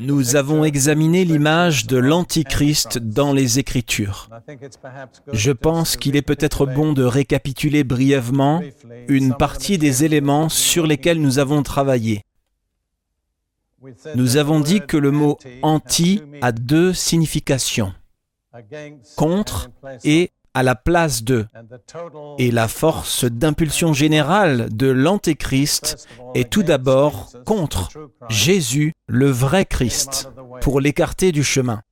Nous avons examiné l'image de l'Antichrist dans les Écritures. Je pense qu'il est peut-être bon de récapituler brièvement une partie des éléments sur lesquels nous avons travaillé. Nous avons dit que le mot anti a deux significations, contre et à la place de. Et la force d'impulsion générale de l'Antéchrist est tout d'abord contre Jésus, le vrai Christ, pour l'écarter du chemin.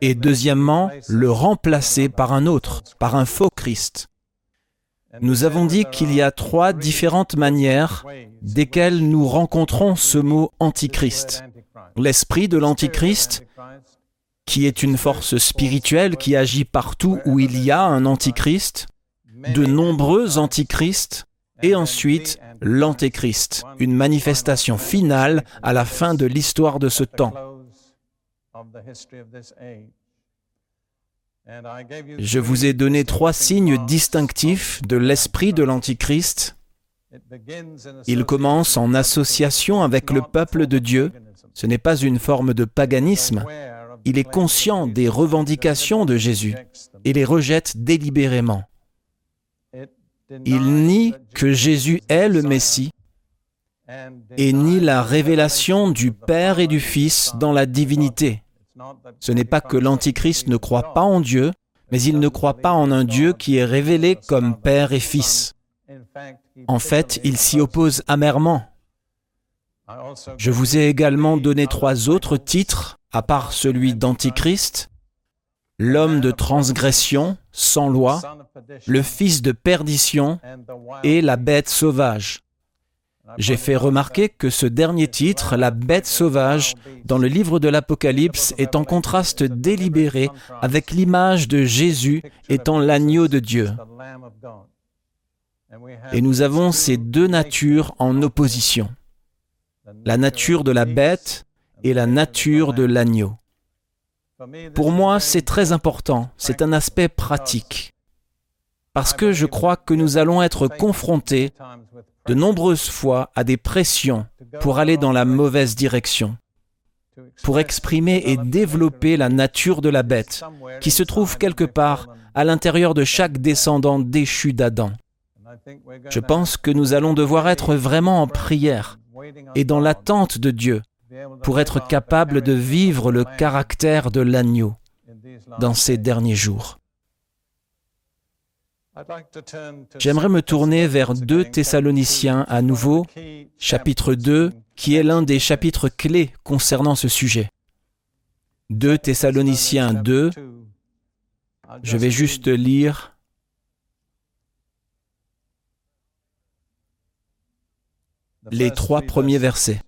Et deuxièmement, le remplacer par un autre, par un faux Christ. Nous avons dit qu'il y a trois différentes manières desquelles nous rencontrons ce mot antichrist. L'esprit de l'antichrist, qui est une force spirituelle qui agit partout où il y a un antichrist, de nombreux antichrists, et ensuite l'antéchrist, une manifestation finale à la fin de l'histoire de ce temps. Je vous ai donné trois signes distinctifs de l'esprit de l'Antichrist. Il commence en association avec le peuple de Dieu. Ce n'est pas une forme de paganisme, il est conscient des revendications de Jésus et les rejette délibérément. Il nie que Jésus est le Messie et nie la révélation du Père et du Fils dans la divinité. Ce n'est pas que l'Antichrist ne croit pas en Dieu, mais il ne croit pas en un Dieu qui est révélé comme Père et Fils. En fait, il s'y oppose amèrement. Je vous ai également donné trois autres titres à part celui d'Antichrist, l'homme de transgression, sans loi, le fils de perdition et la bête sauvage. J'ai fait remarquer que ce dernier titre, la bête sauvage, dans le livre de l'Apocalypse, est en contraste délibéré avec l'image de Jésus étant l'agneau de Dieu. Et nous avons ces deux natures en opposition. La nature de la bête et la nature de l'agneau. Pour moi, c'est très important, c'est un aspect pratique, parce que je crois que nous allons être confrontés de nombreuses fois à des pressions pour aller dans la mauvaise direction, pour exprimer et développer la nature de la bête, qui se trouve quelque part à l'intérieur de chaque descendant déchu d'Adam. Je pense que nous allons devoir être vraiment en prière et dans l'attente de Dieu pour être capable de vivre le caractère de l'agneau dans ces derniers jours. J'aimerais me tourner vers 2 Thessaloniciens à nouveau, chapitre 2, qui est l'un des chapitres clés concernant ce sujet. 2 Thessaloniciens 2, je vais juste lire les trois premiers versets.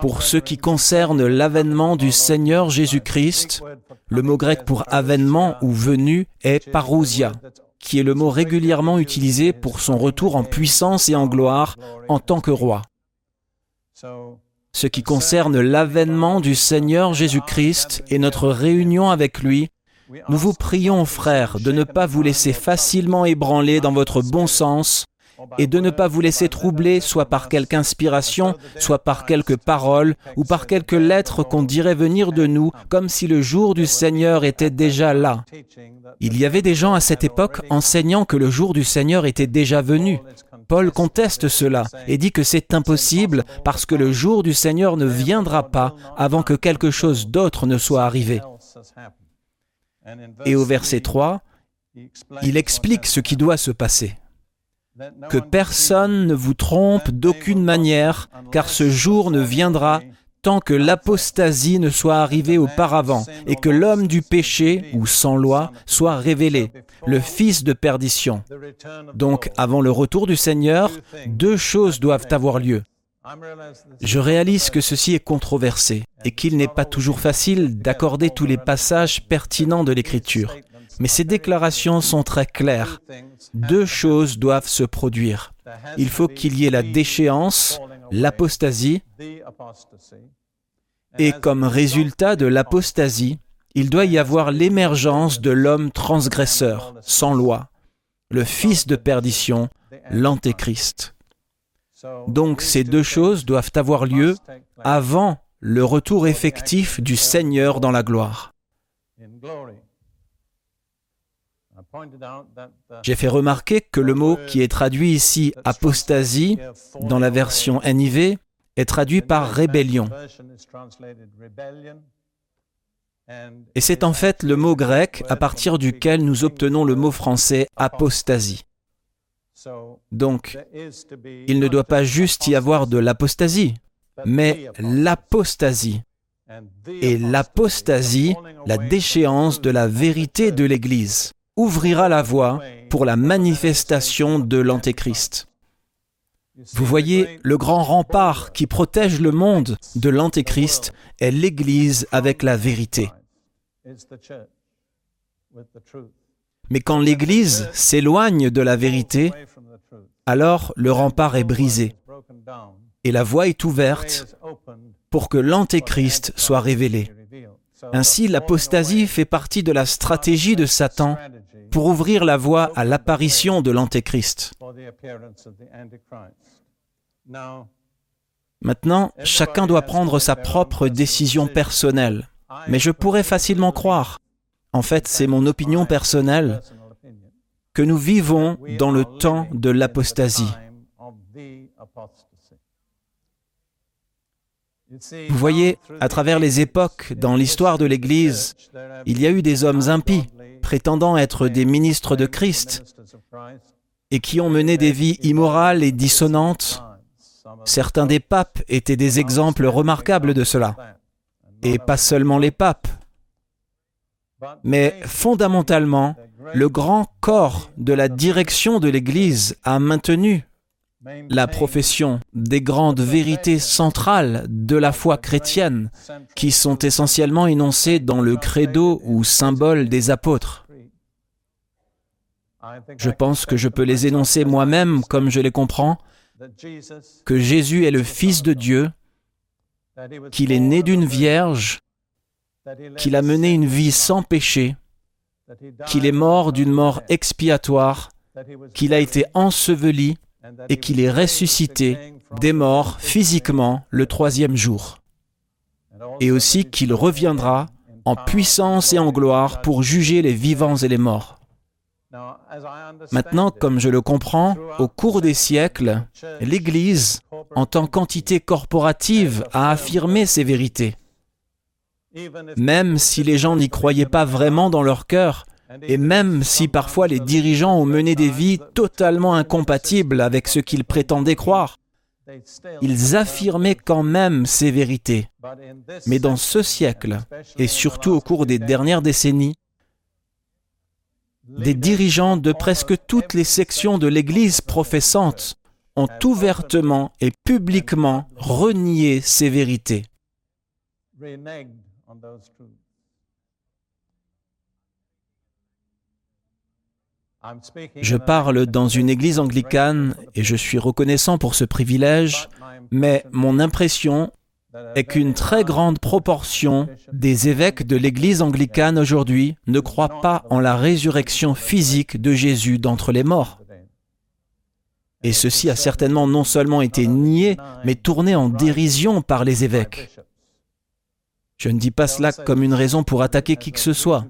Pour ce qui concerne l'avènement du Seigneur Jésus-Christ, le mot grec pour avènement ou venu est parousia, qui est le mot régulièrement utilisé pour son retour en puissance et en gloire en tant que roi. Ce qui concerne l'avènement du Seigneur Jésus-Christ et notre réunion avec lui, nous vous prions, frères, de ne pas vous laisser facilement ébranler dans votre bon sens et de ne pas vous laisser troubler soit par quelque inspiration, soit par quelques paroles ou par quelques lettres qu'on dirait venir de nous comme si le jour du Seigneur était déjà là. Il y avait des gens à cette époque enseignant que le jour du Seigneur était déjà venu. Paul conteste cela et dit que c'est impossible parce que le jour du Seigneur ne viendra pas avant que quelque chose d'autre ne soit arrivé. Et au verset 3, il explique ce qui doit se passer que personne ne vous trompe d'aucune manière, car ce jour ne viendra tant que l'apostasie ne soit arrivée auparavant et que l'homme du péché, ou sans loi, soit révélé, le fils de perdition. Donc, avant le retour du Seigneur, deux choses doivent avoir lieu. Je réalise que ceci est controversé et qu'il n'est pas toujours facile d'accorder tous les passages pertinents de l'Écriture. Mais ces déclarations sont très claires. Deux choses doivent se produire. Il faut qu'il y ait la déchéance, l'apostasie, et comme résultat de l'apostasie, il doit y avoir l'émergence de l'homme transgresseur, sans loi, le fils de perdition, l'antéchrist. Donc ces deux choses doivent avoir lieu avant le retour effectif du Seigneur dans la gloire. J'ai fait remarquer que le mot qui est traduit ici apostasie dans la version NIV est traduit par rébellion. Et c'est en fait le mot grec à partir duquel nous obtenons le mot français apostasie. Donc, il ne doit pas juste y avoir de l'apostasie, mais l'apostasie. Et l'apostasie, la déchéance de la vérité de l'Église, ouvrira la voie pour la manifestation de l'Antéchrist. Vous voyez, le grand rempart qui protège le monde de l'Antéchrist est l'Église avec la vérité. Mais quand l'Église s'éloigne de la vérité, alors le rempart est brisé et la voie est ouverte pour que l'Antéchrist soit révélé. Ainsi, l'apostasie fait partie de la stratégie de Satan pour ouvrir la voie à l'apparition de l'Antéchrist. Maintenant, chacun doit prendre sa propre décision personnelle, mais je pourrais facilement croire, en fait c'est mon opinion personnelle, que nous vivons dans le temps de l'apostasie. Vous voyez, à travers les époques, dans l'histoire de l'Église, il y a eu des hommes impies, prétendant être des ministres de Christ, et qui ont mené des vies immorales et dissonantes. Certains des papes étaient des exemples remarquables de cela. Et pas seulement les papes. Mais fondamentalement, le grand corps de la direction de l'Église a maintenu la profession des grandes vérités centrales de la foi chrétienne qui sont essentiellement énoncées dans le credo ou symbole des apôtres. Je pense que je peux les énoncer moi-même comme je les comprends, que Jésus est le Fils de Dieu, qu'il est né d'une vierge, qu'il a mené une vie sans péché, qu'il est mort d'une mort expiatoire, qu'il a été enseveli, et qu'il est ressuscité des morts physiquement le troisième jour, et aussi qu'il reviendra en puissance et en gloire pour juger les vivants et les morts. Maintenant, comme je le comprends, au cours des siècles, l'Église, en tant qu'entité corporative, a affirmé ces vérités. Même si les gens n'y croyaient pas vraiment dans leur cœur, et même si parfois les dirigeants ont mené des vies totalement incompatibles avec ce qu'ils prétendaient croire, ils affirmaient quand même ces vérités. Mais dans ce siècle, et surtout au cours des dernières décennies, des dirigeants de presque toutes les sections de l'Église professante ont ouvertement et publiquement renié ces vérités. Je parle dans une église anglicane et je suis reconnaissant pour ce privilège, mais mon impression est qu'une très grande proportion des évêques de l'église anglicane aujourd'hui ne croient pas en la résurrection physique de Jésus d'entre les morts. Et ceci a certainement non seulement été nié, mais tourné en dérision par les évêques. Je ne dis pas cela comme une raison pour attaquer qui que ce soit.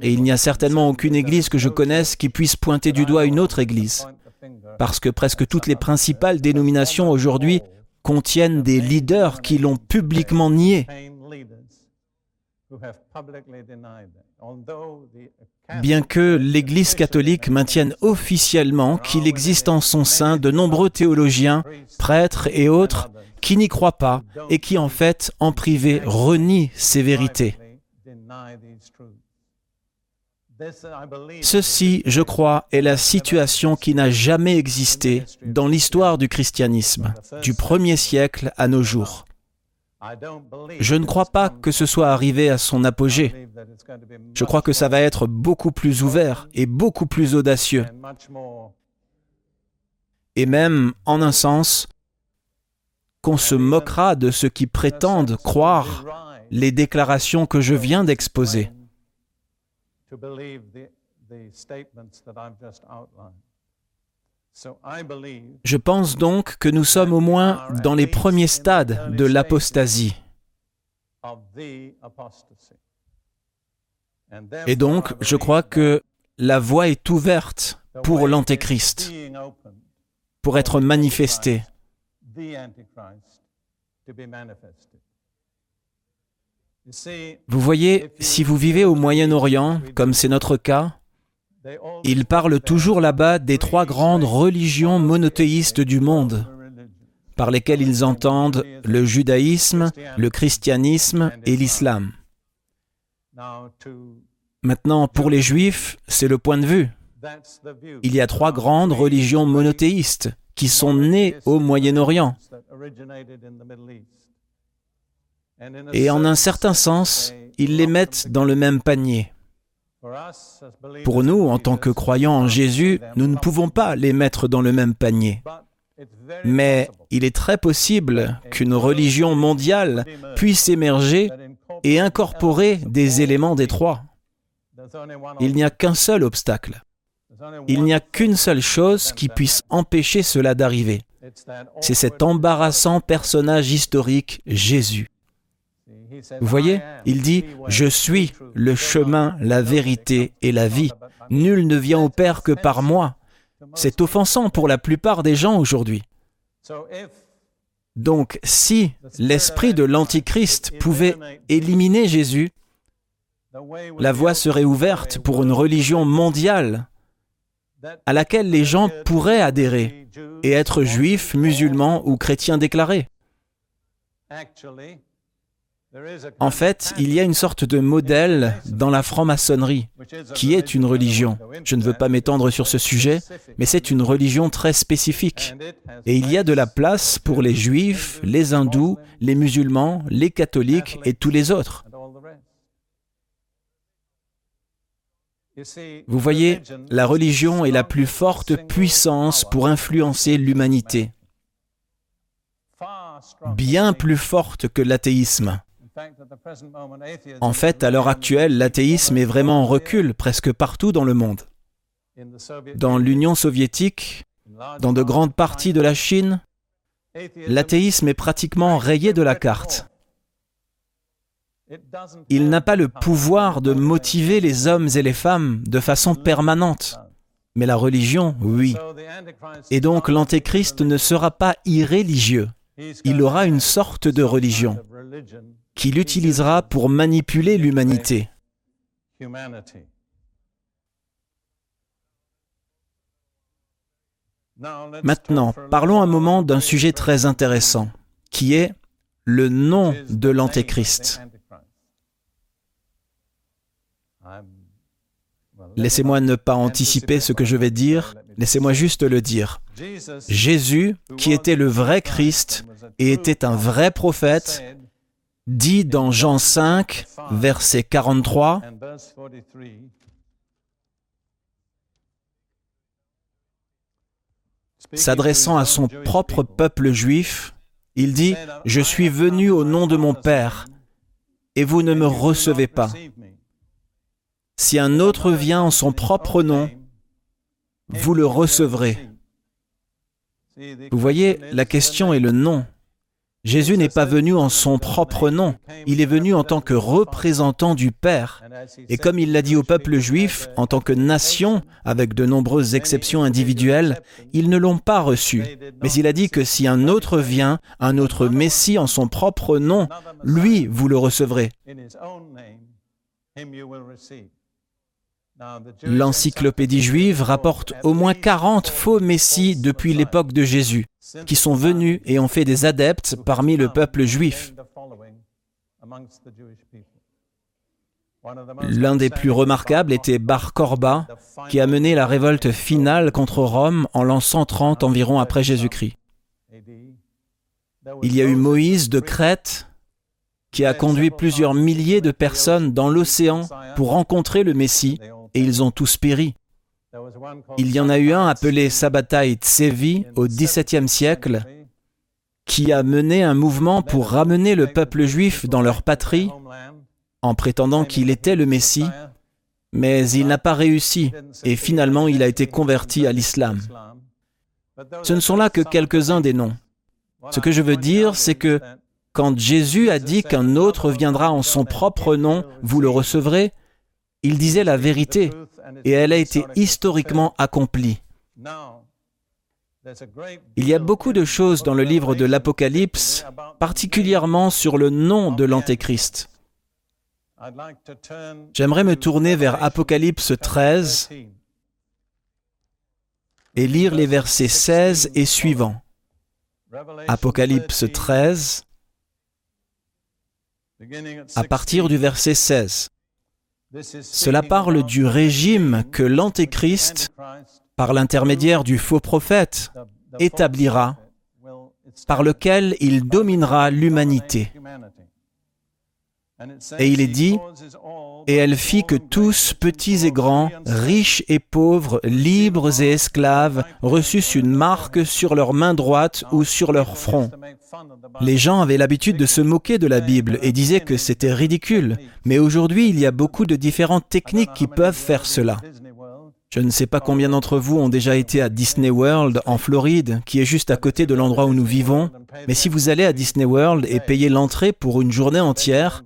Et il n'y a certainement aucune église que je connaisse qui puisse pointer du doigt une autre église. Parce que presque toutes les principales dénominations aujourd'hui contiennent des leaders qui l'ont publiquement nié. Bien que l'Église catholique maintienne officiellement qu'il existe en son sein de nombreux théologiens, prêtres et autres qui n'y croient pas et qui en fait, en privé, renient ces vérités. Ceci, je crois, est la situation qui n'a jamais existé dans l'histoire du christianisme, du premier siècle à nos jours. Je ne crois pas que ce soit arrivé à son apogée. Je crois que ça va être beaucoup plus ouvert et beaucoup plus audacieux. Et même, en un sens, qu'on se moquera de ceux qui prétendent croire les déclarations que je viens d'exposer. Je pense donc que nous sommes au moins dans les premiers stades de l'apostasie. Et donc, je crois que la voie est ouverte pour l'Antéchrist, pour être manifesté. Vous voyez, si vous vivez au Moyen-Orient, comme c'est notre cas, ils parlent toujours là-bas des trois grandes religions monothéistes du monde, par lesquelles ils entendent le judaïsme, le christianisme et l'islam. Maintenant, pour les juifs, c'est le point de vue. Il y a trois grandes religions monothéistes qui sont nées au Moyen-Orient. Et en un certain sens, ils les mettent dans le même panier. Pour nous, en tant que croyants en Jésus, nous ne pouvons pas les mettre dans le même panier. Mais il est très possible qu'une religion mondiale puisse émerger et incorporer des éléments des trois. Il n'y a qu'un seul obstacle. Il n'y a qu'une seule chose qui puisse empêcher cela d'arriver. C'est cet embarrassant personnage historique, Jésus. Vous voyez, il dit, Je suis le chemin, la vérité et la vie. Nul ne vient au Père que par moi. C'est offensant pour la plupart des gens aujourd'hui. Donc, si l'esprit de l'Antichrist pouvait éliminer Jésus, la voie serait ouverte pour une religion mondiale à laquelle les gens pourraient adhérer et être juifs, musulmans ou chrétiens déclarés. En fait, il y a une sorte de modèle dans la franc-maçonnerie, qui est une religion. Je ne veux pas m'étendre sur ce sujet, mais c'est une religion très spécifique. Et il y a de la place pour les juifs, les hindous, les musulmans, les catholiques et tous les autres. Vous voyez, la religion est la plus forte puissance pour influencer l'humanité, bien plus forte que l'athéisme. En fait, à l'heure actuelle, l'athéisme est vraiment en recul presque partout dans le monde. Dans l'Union soviétique, dans de grandes parties de la Chine, l'athéisme est pratiquement rayé de la carte. Il n'a pas le pouvoir de motiver les hommes et les femmes de façon permanente. Mais la religion, oui. Et donc l'antéchrist ne sera pas irréligieux. Il aura une sorte de religion qu'il utilisera pour manipuler l'humanité. Maintenant, parlons un moment d'un sujet très intéressant, qui est le nom de l'Antéchrist. Laissez-moi ne pas anticiper ce que je vais dire, laissez-moi juste le dire. Jésus, qui était le vrai Christ et était un vrai prophète, dit dans Jean 5, verset 43, s'adressant à son propre peuple juif, il dit, Je suis venu au nom de mon Père, et vous ne me recevez pas. Si un autre vient en son propre nom, vous le recevrez. Vous voyez, la question est le nom. Jésus n'est pas venu en son propre nom, il est venu en tant que représentant du Père. Et comme il l'a dit au peuple juif, en tant que nation, avec de nombreuses exceptions individuelles, ils ne l'ont pas reçu. Mais il a dit que si un autre vient, un autre Messie en son propre nom, lui, vous le recevrez. L'encyclopédie juive rapporte au moins 40 faux messies depuis l'époque de Jésus, qui sont venus et ont fait des adeptes parmi le peuple juif. L'un des plus remarquables était Bar Korba, qui a mené la révolte finale contre Rome en l'an 130 environ après Jésus-Christ. Il y a eu Moïse de Crète, qui a conduit plusieurs milliers de personnes dans l'océan pour rencontrer le Messie et ils ont tous péri. Il y en a eu un appelé Sabbatai Tsevi au XVIIe siècle qui a mené un mouvement pour ramener le peuple juif dans leur patrie en prétendant qu'il était le Messie, mais il n'a pas réussi et finalement il a été converti à l'islam. Ce ne sont là que quelques-uns des noms. Ce que je veux dire, c'est que quand Jésus a dit qu'un autre viendra en son propre nom, vous le recevrez, il disait la vérité et elle a été historiquement accomplie. Il y a beaucoup de choses dans le livre de l'Apocalypse, particulièrement sur le nom de l'Antéchrist. J'aimerais me tourner vers Apocalypse 13 et lire les versets 16 et suivants. Apocalypse 13, à partir du verset 16. Cela parle du régime que l'Antéchrist, par l'intermédiaire du faux prophète, établira, par lequel il dominera l'humanité. Et il est dit, et elle fit que tous, petits et grands, riches et pauvres, libres et esclaves, reçussent une marque sur leur main droite ou sur leur front. Les gens avaient l'habitude de se moquer de la Bible et disaient que c'était ridicule, mais aujourd'hui il y a beaucoup de différentes techniques qui peuvent faire cela. Je ne sais pas combien d'entre vous ont déjà été à Disney World en Floride, qui est juste à côté de l'endroit où nous vivons, mais si vous allez à Disney World et payez l'entrée pour une journée entière,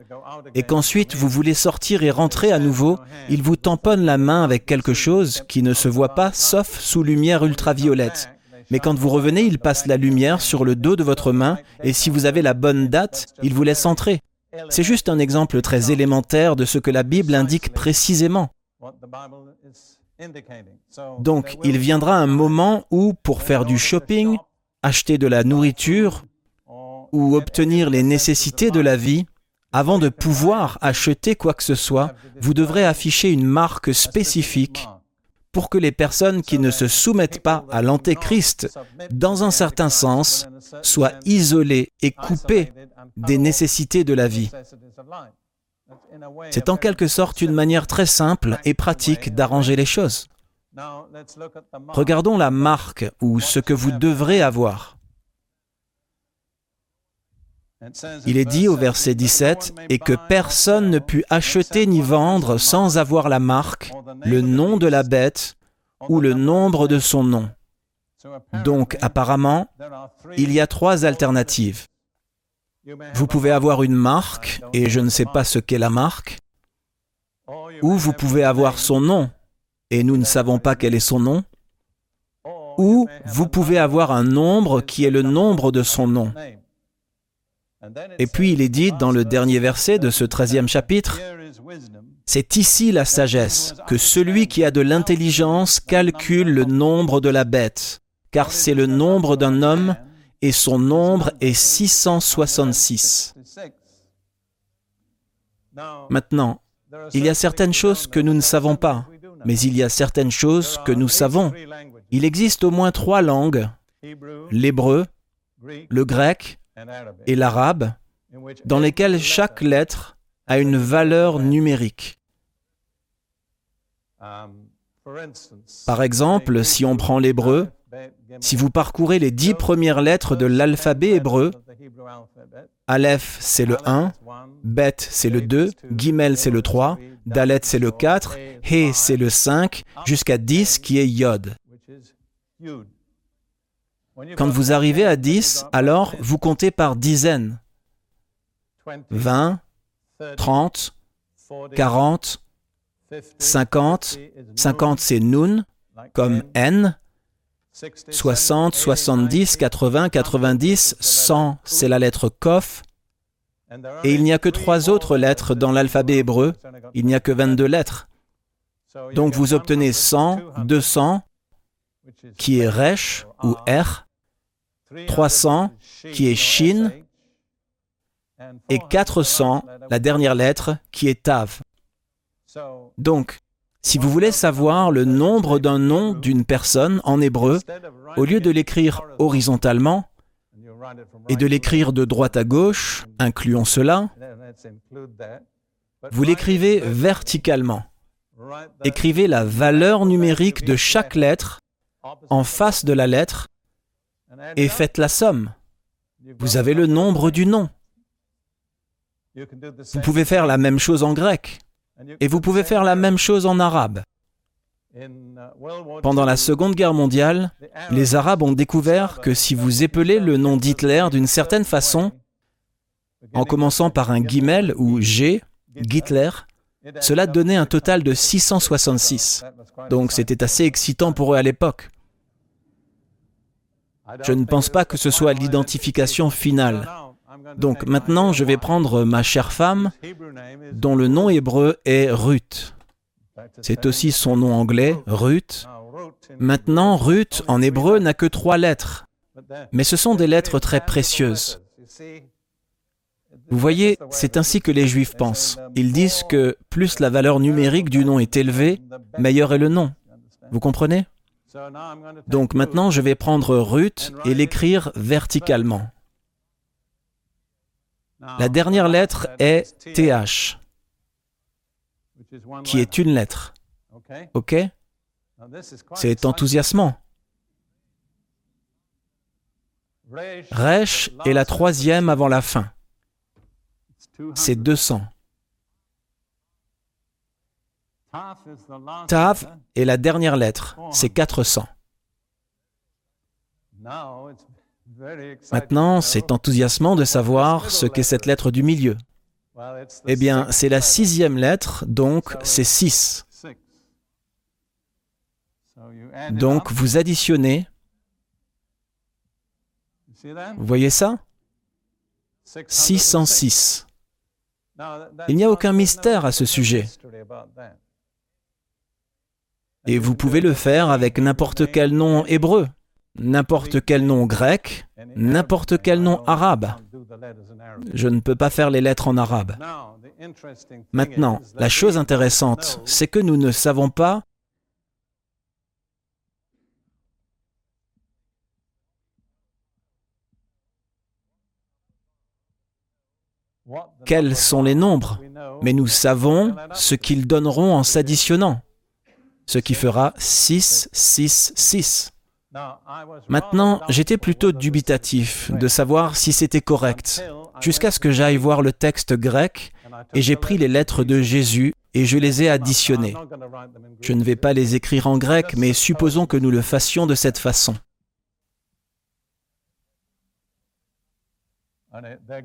et qu'ensuite vous voulez sortir et rentrer à nouveau, il vous tamponne la main avec quelque chose qui ne se voit pas sauf sous lumière ultraviolette. Mais quand vous revenez, il passe la lumière sur le dos de votre main, et si vous avez la bonne date, il vous laisse entrer. C'est juste un exemple très élémentaire de ce que la Bible indique précisément. Donc, il viendra un moment où, pour faire du shopping, acheter de la nourriture ou obtenir les nécessités de la vie, avant de pouvoir acheter quoi que ce soit, vous devrez afficher une marque spécifique pour que les personnes qui ne se soumettent pas à l'antéchrist, dans un certain sens, soient isolées et coupées des nécessités de la vie. C'est en quelque sorte une manière très simple et pratique d'arranger les choses. Regardons la marque ou ce que vous devrez avoir. Il est dit au verset 17, et que personne ne put acheter ni vendre sans avoir la marque, le nom de la bête ou le nombre de son nom. Donc apparemment, il y a trois alternatives. Vous pouvez avoir une marque, et je ne sais pas ce qu'est la marque, ou vous pouvez avoir son nom, et nous ne savons pas quel est son nom, ou vous pouvez avoir un nombre qui est le nombre de son nom. Et puis il est dit dans le dernier verset de ce treizième chapitre, c'est ici la sagesse, que celui qui a de l'intelligence calcule le nombre de la bête, car c'est le nombre d'un homme et son nombre est 666. Maintenant, il y a certaines choses que nous ne savons pas, mais il y a certaines choses que nous savons. Il existe au moins trois langues, l'hébreu, le grec et l'arabe, dans lesquelles chaque lettre a une valeur numérique. Par exemple, si on prend l'hébreu, si vous parcourez les dix premières lettres de l'alphabet hébreu, Aleph c'est le 1, Bet c'est le 2, Gimel c'est le 3, Dalet c'est le 4, He c'est le 5, jusqu'à 10 qui est Yod. Quand vous arrivez à 10, alors vous comptez par dizaines. 20, 30, 40, 50, 50 c'est Nun, comme N, 60, 70, 80, 90, 100, c'est la lettre Kof. Et il n'y a que trois autres lettres dans l'alphabet hébreu. Il n'y a que 22 lettres. Donc vous obtenez 100, 200, qui est Resh ou R, 300, qui est Shin, et 400, la dernière lettre, qui est Tav. Donc, si vous voulez savoir le nombre d'un nom d'une personne en hébreu, au lieu de l'écrire horizontalement et de l'écrire de droite à gauche, incluons cela, vous l'écrivez verticalement. Écrivez la valeur numérique de chaque lettre en face de la lettre et faites la somme. Vous avez le nombre du nom. Vous pouvez faire la même chose en grec. Et vous pouvez faire la même chose en arabe. Pendant la Seconde Guerre mondiale, les Arabes ont découvert que si vous épelez le nom d'Hitler d'une certaine façon, en commençant par un guimel ou G, Hitler, cela donnait un total de 666. Donc c'était assez excitant pour eux à l'époque. Je ne pense pas que ce soit l'identification finale. Donc maintenant, je vais prendre ma chère femme, dont le nom hébreu est Ruth. C'est aussi son nom anglais, Ruth. Maintenant, Ruth en hébreu n'a que trois lettres, mais ce sont des lettres très précieuses. Vous voyez, c'est ainsi que les Juifs pensent. Ils disent que plus la valeur numérique du nom est élevée, meilleur est le nom. Vous comprenez? Donc maintenant, je vais prendre Ruth et l'écrire verticalement. La dernière lettre est TH, qui est une lettre. OK? C'est enthousiasmant. Resh est la troisième avant la fin c'est 200. Tav est la dernière lettre, c'est 400. Maintenant, c'est enthousiasmant de savoir ce qu'est cette lettre du milieu. Eh bien, c'est la sixième lettre, donc c'est 6. Donc, vous additionnez. Vous voyez ça? 606. Il n'y a aucun mystère à ce sujet. Et vous pouvez le faire avec n'importe quel nom hébreu, n'importe quel nom grec, n'importe quel nom arabe. Je ne peux pas faire les lettres en arabe. Maintenant, la chose intéressante, c'est que nous ne savons pas quels sont les nombres, mais nous savons ce qu'ils donneront en s'additionnant, ce qui fera 6, 6, 6. Maintenant, j'étais plutôt dubitatif de savoir si c'était correct, jusqu'à ce que j'aille voir le texte grec, et j'ai pris les lettres de Jésus et je les ai additionnées. Je ne vais pas les écrire en grec, mais supposons que nous le fassions de cette façon.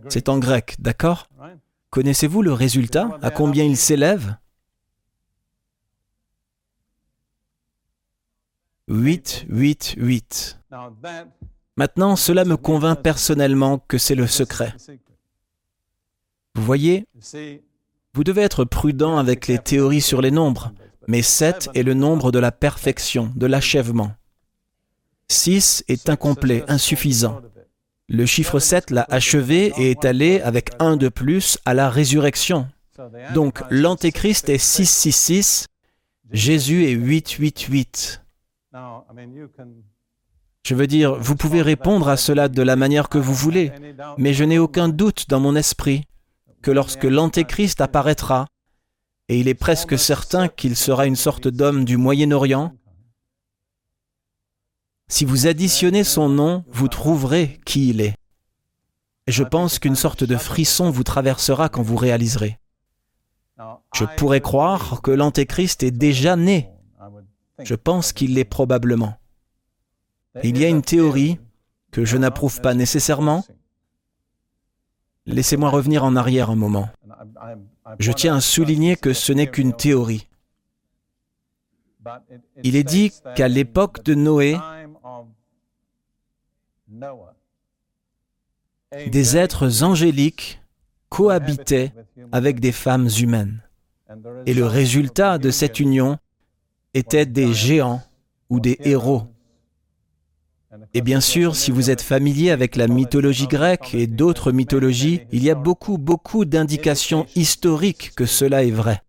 C'est en grec, d'accord? Connaissez-vous le résultat? À combien il s'élève? 8, 8, 8. Maintenant, cela me convainc personnellement que c'est le secret. Vous voyez, vous devez être prudent avec les théories sur les nombres, mais 7 est le nombre de la perfection, de l'achèvement. 6 est incomplet, insuffisant. Le chiffre 7 l'a achevé et est allé avec un de plus à la résurrection. Donc l'antéchrist est 666, Jésus est 888. Je veux dire, vous pouvez répondre à cela de la manière que vous voulez, mais je n'ai aucun doute dans mon esprit que lorsque l'antéchrist apparaîtra, et il est presque certain qu'il sera une sorte d'homme du Moyen-Orient, si vous additionnez son nom, vous trouverez qui il est. Je pense qu'une sorte de frisson vous traversera quand vous réaliserez. Je pourrais croire que l'Antéchrist est déjà né. Je pense qu'il l'est probablement. Il y a une théorie que je n'approuve pas nécessairement. Laissez-moi revenir en arrière un moment. Je tiens à souligner que ce n'est qu'une théorie. Il est dit qu'à l'époque de Noé, des êtres angéliques cohabitaient avec des femmes humaines. Et le résultat de cette union était des géants ou des héros. Et bien sûr, si vous êtes familier avec la mythologie grecque et d'autres mythologies, il y a beaucoup, beaucoup d'indications historiques que cela est vrai.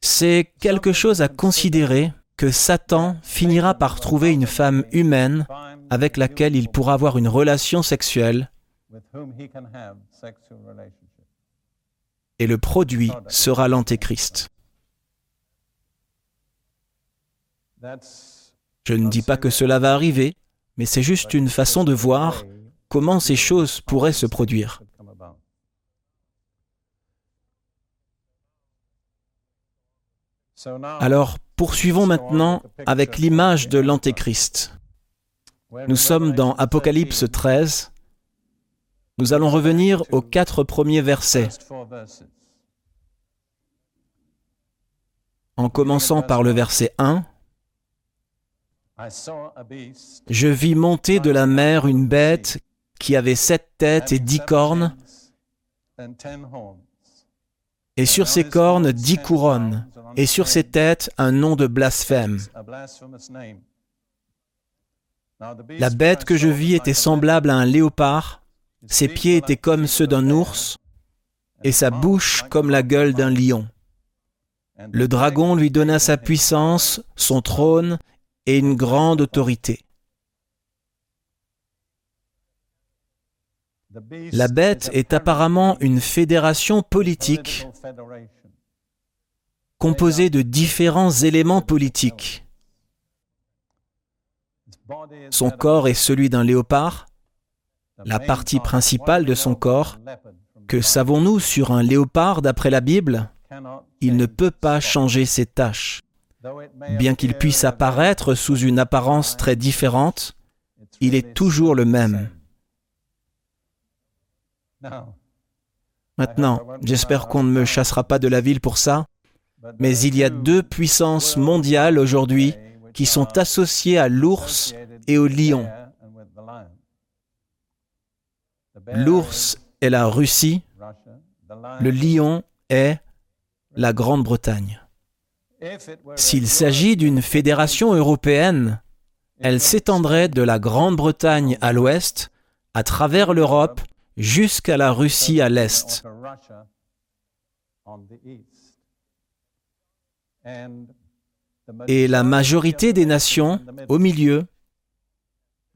C'est quelque chose à considérer que Satan finira par trouver une femme humaine avec laquelle il pourra avoir une relation sexuelle et le produit sera l'antéchrist. Je ne dis pas que cela va arriver, mais c'est juste une façon de voir comment ces choses pourraient se produire. Alors, Poursuivons maintenant avec l'image de l'Antéchrist. Nous sommes dans Apocalypse 13. Nous allons revenir aux quatre premiers versets. En commençant par le verset 1, Je vis monter de la mer une bête qui avait sept têtes et dix cornes, et sur ses cornes dix couronnes, et sur ses têtes un nom de blasphème. La bête que je vis était semblable à un léopard, ses pieds étaient comme ceux d'un ours, et sa bouche comme la gueule d'un lion. Le dragon lui donna sa puissance, son trône et une grande autorité. La bête est apparemment une fédération politique composée de différents éléments politiques. Son corps est celui d'un léopard, la partie principale de son corps. Que savons-nous sur un léopard d'après la Bible? Il ne peut pas changer ses taches. Bien qu'il puisse apparaître sous une apparence très différente, il est toujours le même. Maintenant, j'espère qu'on ne me chassera pas de la ville pour ça, mais il y a deux puissances mondiales aujourd'hui qui sont associées à l'ours et au lion. L'ours est la Russie, le lion est la Grande-Bretagne. S'il s'agit d'une fédération européenne, elle s'étendrait de la Grande-Bretagne à l'ouest, à travers l'Europe jusqu'à la Russie à l'est. Et la majorité des nations au milieu,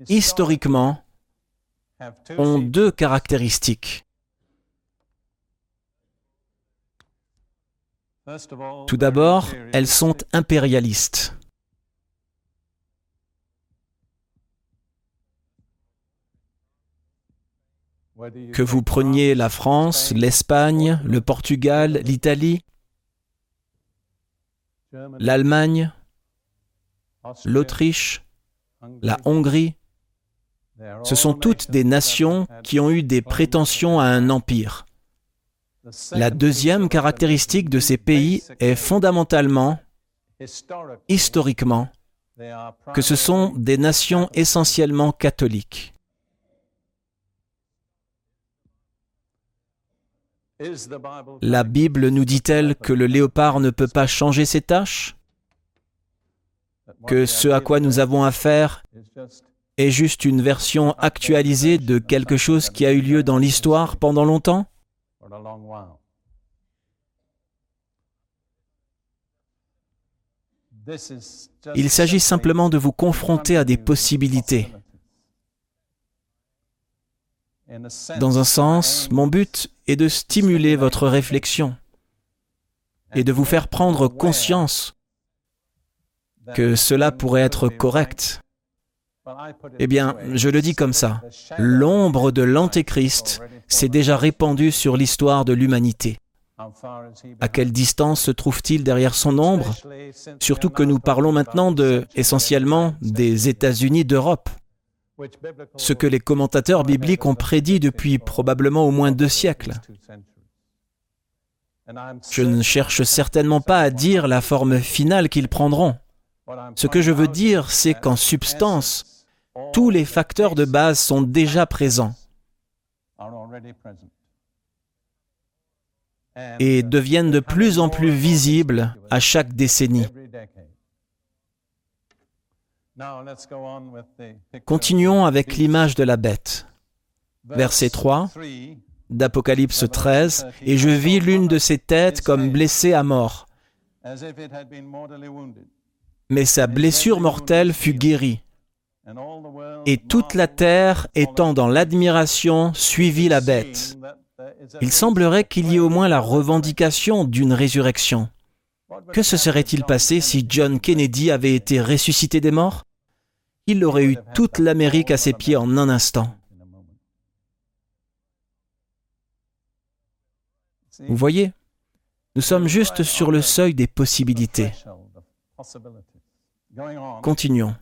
historiquement, ont deux caractéristiques. Tout d'abord, elles sont impérialistes. Que vous preniez la France, l'Espagne, le Portugal, l'Italie, l'Allemagne, l'Autriche, la Hongrie, ce sont toutes des nations qui ont eu des prétentions à un empire. La deuxième caractéristique de ces pays est fondamentalement, historiquement, que ce sont des nations essentiellement catholiques. La Bible nous dit-elle que le léopard ne peut pas changer ses tâches Que ce à quoi nous avons affaire est juste une version actualisée de quelque chose qui a eu lieu dans l'histoire pendant longtemps? Il s'agit simplement de vous confronter à des possibilités. Dans un sens, mon but est de stimuler votre réflexion et de vous faire prendre conscience que cela pourrait être correct. Eh bien, je le dis comme ça, l'ombre de l'Antéchrist s'est déjà répandue sur l'histoire de l'humanité. À quelle distance se trouve-t-il derrière son ombre? Surtout que nous parlons maintenant de, essentiellement, des États-Unis d'Europe ce que les commentateurs bibliques ont prédit depuis probablement au moins deux siècles. Je ne cherche certainement pas à dire la forme finale qu'ils prendront. Ce que je veux dire, c'est qu'en substance, tous les facteurs de base sont déjà présents et deviennent de plus en plus visibles à chaque décennie. Continuons avec l'image de la bête. Verset 3 d'Apocalypse 13, Et je vis l'une de ses têtes comme blessée à mort. Mais sa blessure mortelle fut guérie. Et toute la terre, étant dans l'admiration, suivit la bête. Il semblerait qu'il y ait au moins la revendication d'une résurrection. Que se serait-il passé si John Kennedy avait été ressuscité des morts? Il aurait eu toute l'Amérique à ses pieds en un instant. Vous voyez, nous sommes juste sur le seuil des possibilités. Continuons.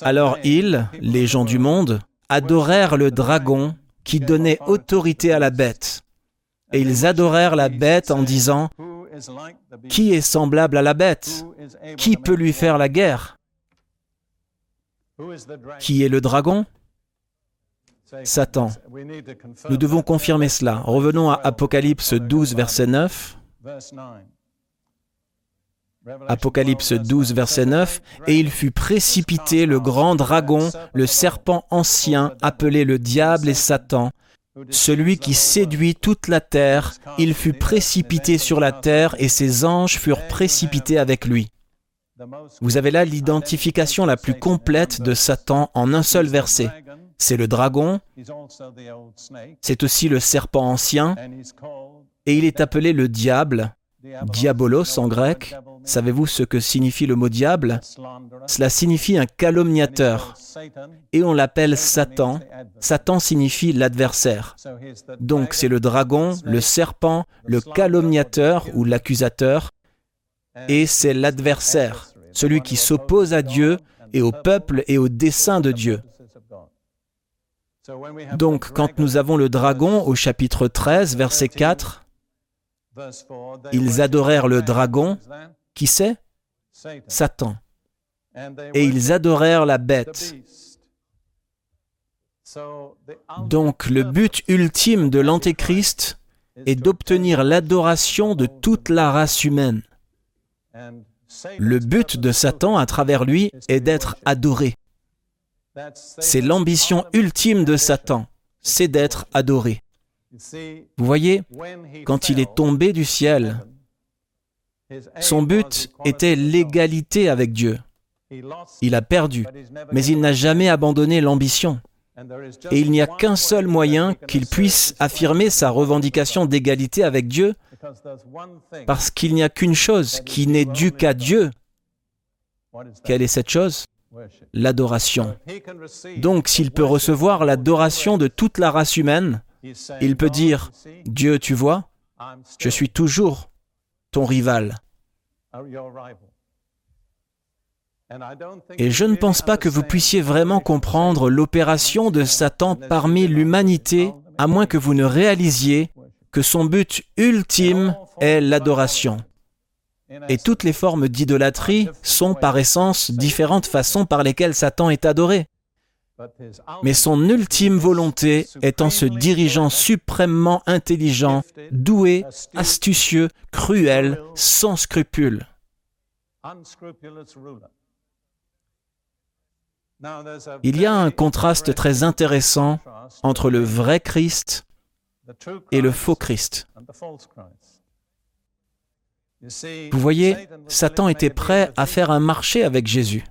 Alors ils, les gens du monde, adorèrent le dragon qui donnait autorité à la bête. Et ils adorèrent la bête en disant, Qui est semblable à la bête? Qui peut lui faire la guerre? Qui est le dragon Satan. Nous devons confirmer cela. Revenons à Apocalypse 12, verset 9. Apocalypse 12, verset 9, Et il fut précipité le grand dragon, le serpent ancien, appelé le diable et Satan, celui qui séduit toute la terre, il fut précipité sur la terre et ses anges furent précipités avec lui. Vous avez là l'identification la plus complète de Satan en un seul verset. C'est le dragon, c'est aussi le serpent ancien, et il est appelé le diable, diabolos en grec. Savez-vous ce que signifie le mot diable? Cela signifie un calomniateur, et on l'appelle Satan. Satan signifie l'adversaire. Donc c'est le dragon, le serpent, le calomniateur ou l'accusateur, et c'est l'adversaire, celui qui s'oppose à Dieu et au peuple et au dessein de Dieu. Donc, quand nous avons le dragon au chapitre 13, verset 4, ils adorèrent le dragon, qui c'est? Satan. Et ils adorèrent la bête. Donc le but ultime de l'Antéchrist est d'obtenir l'adoration de toute la race humaine. Le but de Satan à travers lui est d'être adoré. C'est l'ambition ultime de Satan, c'est d'être adoré. Vous voyez, quand il est tombé du ciel, son but était l'égalité avec Dieu. Il a perdu, mais il n'a jamais abandonné l'ambition. Et il n'y a qu'un seul moyen qu'il puisse affirmer sa revendication d'égalité avec Dieu, parce qu'il n'y a qu'une chose qui n'est due qu'à Dieu. Quelle est cette chose? L'adoration. Donc s'il peut recevoir l'adoration de toute la race humaine, il peut dire, Dieu, tu vois, je suis toujours ton rival. Et je ne pense pas que vous puissiez vraiment comprendre l'opération de Satan parmi l'humanité, à moins que vous ne réalisiez que son but ultime est l'adoration. Et toutes les formes d'idolâtrie sont par essence différentes façons par lesquelles Satan est adoré. Mais son ultime volonté est en se dirigeant suprêmement intelligent, doué, astucieux, cruel, sans scrupules. Il y a un contraste très intéressant entre le vrai Christ et le faux Christ. Vous voyez, Satan était prêt à faire un marché avec Jésus.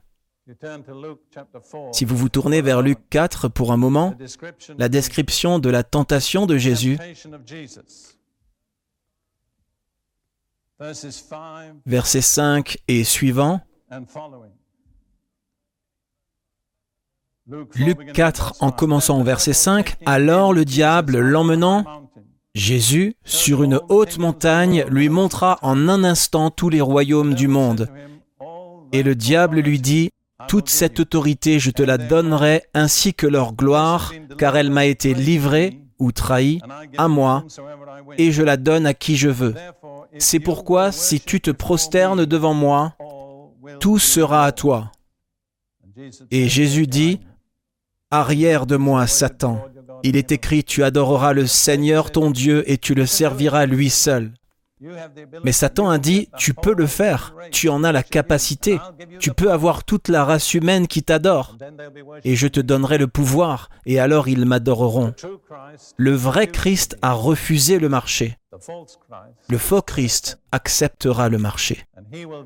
Si vous vous tournez vers Luc 4 pour un moment, la description de la tentation de Jésus, versets 5 et suivants, Luc 4 en commençant au verset 5, Alors le diable l'emmenant, Jésus, sur une haute montagne, lui montra en un instant tous les royaumes du monde. Et le diable lui dit, toute cette autorité, je te la donnerai, ainsi que leur gloire, car elle m'a été livrée ou trahie à moi, et je la donne à qui je veux. C'est pourquoi, si tu te prosternes devant moi, tout sera à toi. Et Jésus dit, Arrière de moi, Satan. Il est écrit, Tu adoreras le Seigneur ton Dieu et tu le serviras lui seul. Mais Satan a dit, tu peux le faire, tu en as la capacité, tu peux avoir toute la race humaine qui t'adore, et je te donnerai le pouvoir, et alors ils m'adoreront. Le vrai Christ a refusé le marché. Le faux Christ acceptera le marché,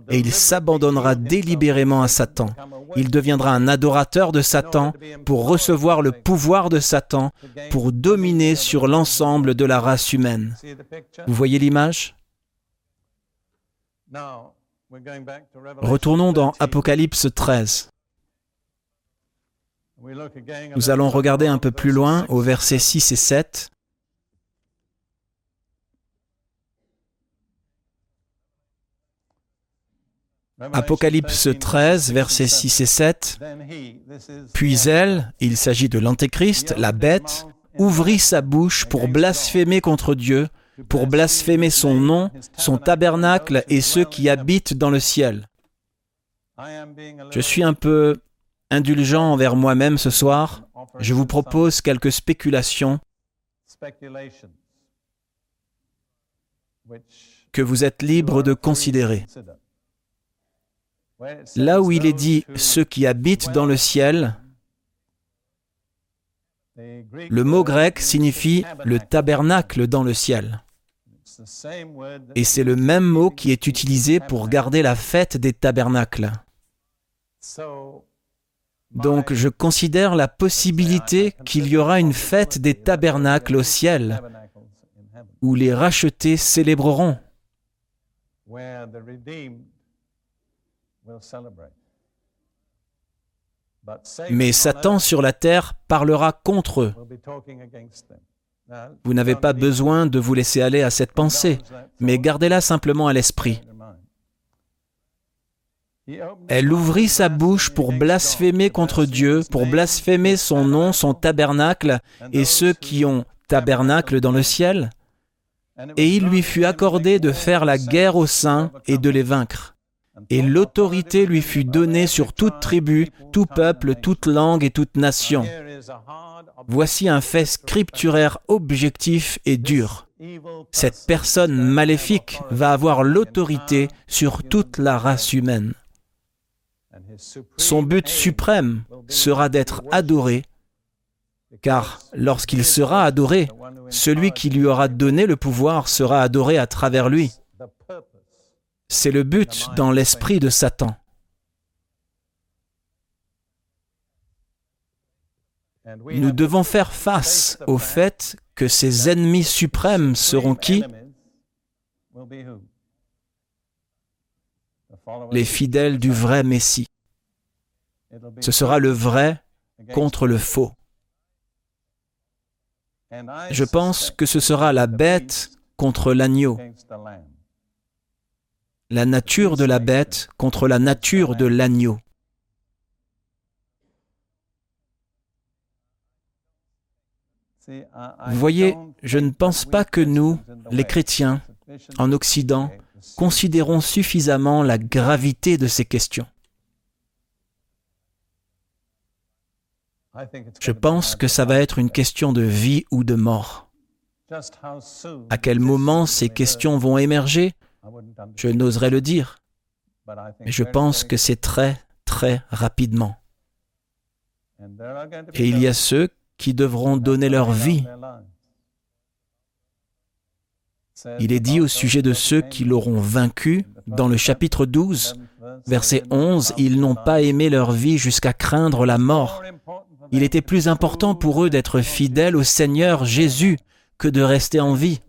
et il s'abandonnera délibérément à Satan. Il deviendra un adorateur de Satan pour recevoir le pouvoir de Satan, pour dominer sur l'ensemble de la race humaine. Vous voyez l'image? Retournons dans Apocalypse 13. Nous allons regarder un peu plus loin au verset 6 et 7. Apocalypse 13, versets 6 et 7. Puis elle, il s'agit de l'Antéchrist, la bête, ouvrit sa bouche pour blasphémer contre Dieu, pour blasphémer son nom, son tabernacle et ceux qui habitent dans le ciel. Je suis un peu indulgent envers moi-même ce soir. Je vous propose quelques spéculations que vous êtes libre de considérer. Là où il est dit ceux qui habitent dans le ciel, le mot grec signifie le tabernacle dans le ciel. Et c'est le même mot qui est utilisé pour garder la fête des tabernacles. Donc je considère la possibilité qu'il y aura une fête des tabernacles au ciel, où les rachetés célébreront. Mais Satan sur la terre parlera contre eux. Vous n'avez pas besoin de vous laisser aller à cette pensée, mais gardez-la simplement à l'esprit. Elle ouvrit sa bouche pour blasphémer contre Dieu, pour blasphémer son nom, son tabernacle, et ceux qui ont tabernacle dans le ciel. Et il lui fut accordé de faire la guerre aux saints et de les vaincre. Et l'autorité lui fut donnée sur toute tribu, tout peuple, toute langue et toute nation. Voici un fait scripturaire objectif et dur. Cette personne maléfique va avoir l'autorité sur toute la race humaine. Son but suprême sera d'être adoré, car lorsqu'il sera adoré, celui qui lui aura donné le pouvoir sera adoré à travers lui. C'est le but dans l'esprit de Satan. Nous devons faire face au fait que ses ennemis suprêmes seront qui? Les fidèles du vrai Messie. Ce sera le vrai contre le faux. Je pense que ce sera la bête contre l'agneau, la nature de la bête contre la nature de l'agneau. Vous voyez, je ne pense pas que nous, les chrétiens, en Occident, considérons suffisamment la gravité de ces questions. Je pense que ça va être une question de vie ou de mort. À quel moment ces questions vont émerger? Je n'oserais le dire. Mais je pense que c'est très, très rapidement. Et il y a ceux qui devront donner leur vie. Il est dit au sujet de ceux qui l'auront vaincu dans le chapitre 12, verset 11, Ils n'ont pas aimé leur vie jusqu'à craindre la mort. Il était plus important pour eux d'être fidèles au Seigneur Jésus que de rester en vie.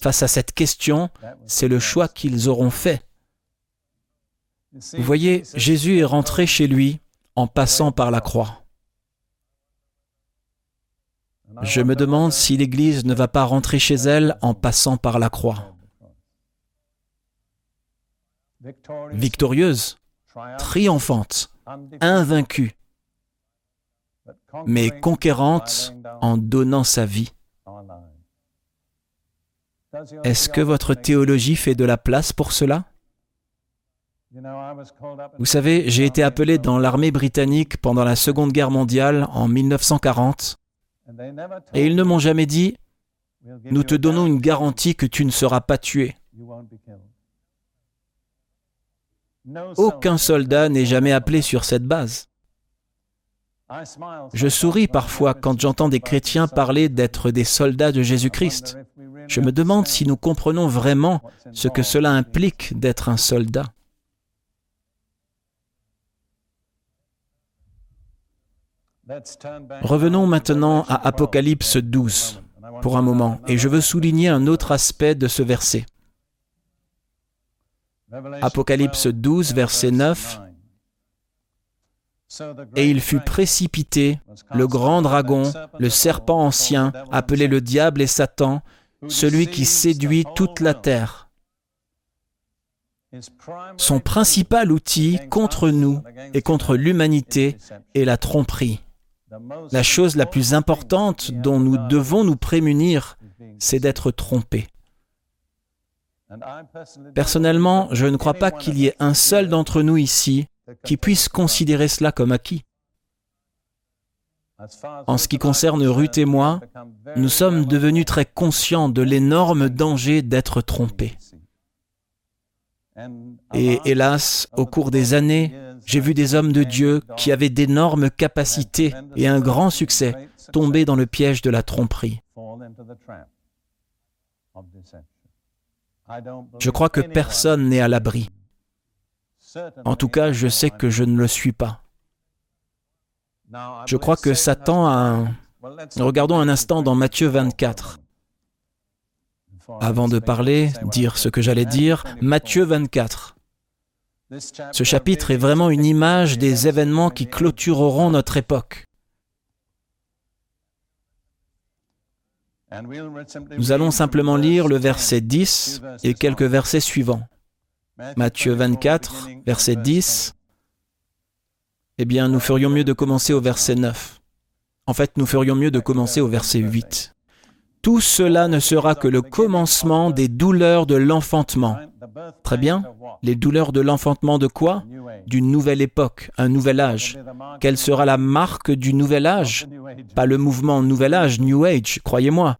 Face à cette question, c'est le choix qu'ils auront fait. Vous voyez, Jésus est rentré chez lui en passant par la croix. Je me demande si l'Église ne va pas rentrer chez elle en passant par la croix. Victorieuse, triomphante, invaincue, mais conquérante en donnant sa vie. Est-ce que votre théologie fait de la place pour cela? Vous savez, j'ai été appelé dans l'armée britannique pendant la Seconde Guerre mondiale en 1940 et ils ne m'ont jamais dit, nous te donnons une garantie que tu ne seras pas tué. Aucun soldat n'est jamais appelé sur cette base. Je souris parfois quand j'entends des chrétiens parler d'être des soldats de Jésus-Christ. Je me demande si nous comprenons vraiment ce que cela implique d'être un soldat. Revenons maintenant à Apocalypse 12 pour un moment, et je veux souligner un autre aspect de ce verset. Apocalypse 12, verset 9. Et il fut précipité, le grand dragon, le serpent ancien, appelé le diable et Satan, celui qui séduit toute la terre. Son principal outil contre nous et contre l'humanité est la tromperie. La chose la plus importante dont nous devons nous prémunir, c'est d'être trompés. Personnellement, je ne crois pas qu'il y ait un seul d'entre nous ici qui puisse considérer cela comme acquis. En ce qui concerne Ruth et moi, nous sommes devenus très conscients de l'énorme danger d'être trompés. Et hélas, au cours des années, j'ai vu des hommes de Dieu qui avaient d'énormes capacités et un grand succès tomber dans le piège de la tromperie. Je crois que personne n'est à l'abri. En tout cas, je sais que je ne le suis pas. Je crois que Satan a un... Regardons un instant dans Matthieu 24. Avant de parler, dire ce que j'allais dire, Matthieu 24. Ce chapitre est vraiment une image des événements qui clôtureront notre époque. Nous allons simplement lire le verset 10 et quelques versets suivants. Matthieu 24, verset 10. Eh bien, nous ferions mieux de commencer au verset 9. En fait, nous ferions mieux de commencer au verset 8. Tout cela ne sera que le commencement des douleurs de l'enfantement. Très bien. Les douleurs de l'enfantement de quoi? D'une nouvelle époque, un nouvel âge. Quelle sera la marque du nouvel âge? Pas le mouvement Nouvel Âge, New Age, croyez-moi,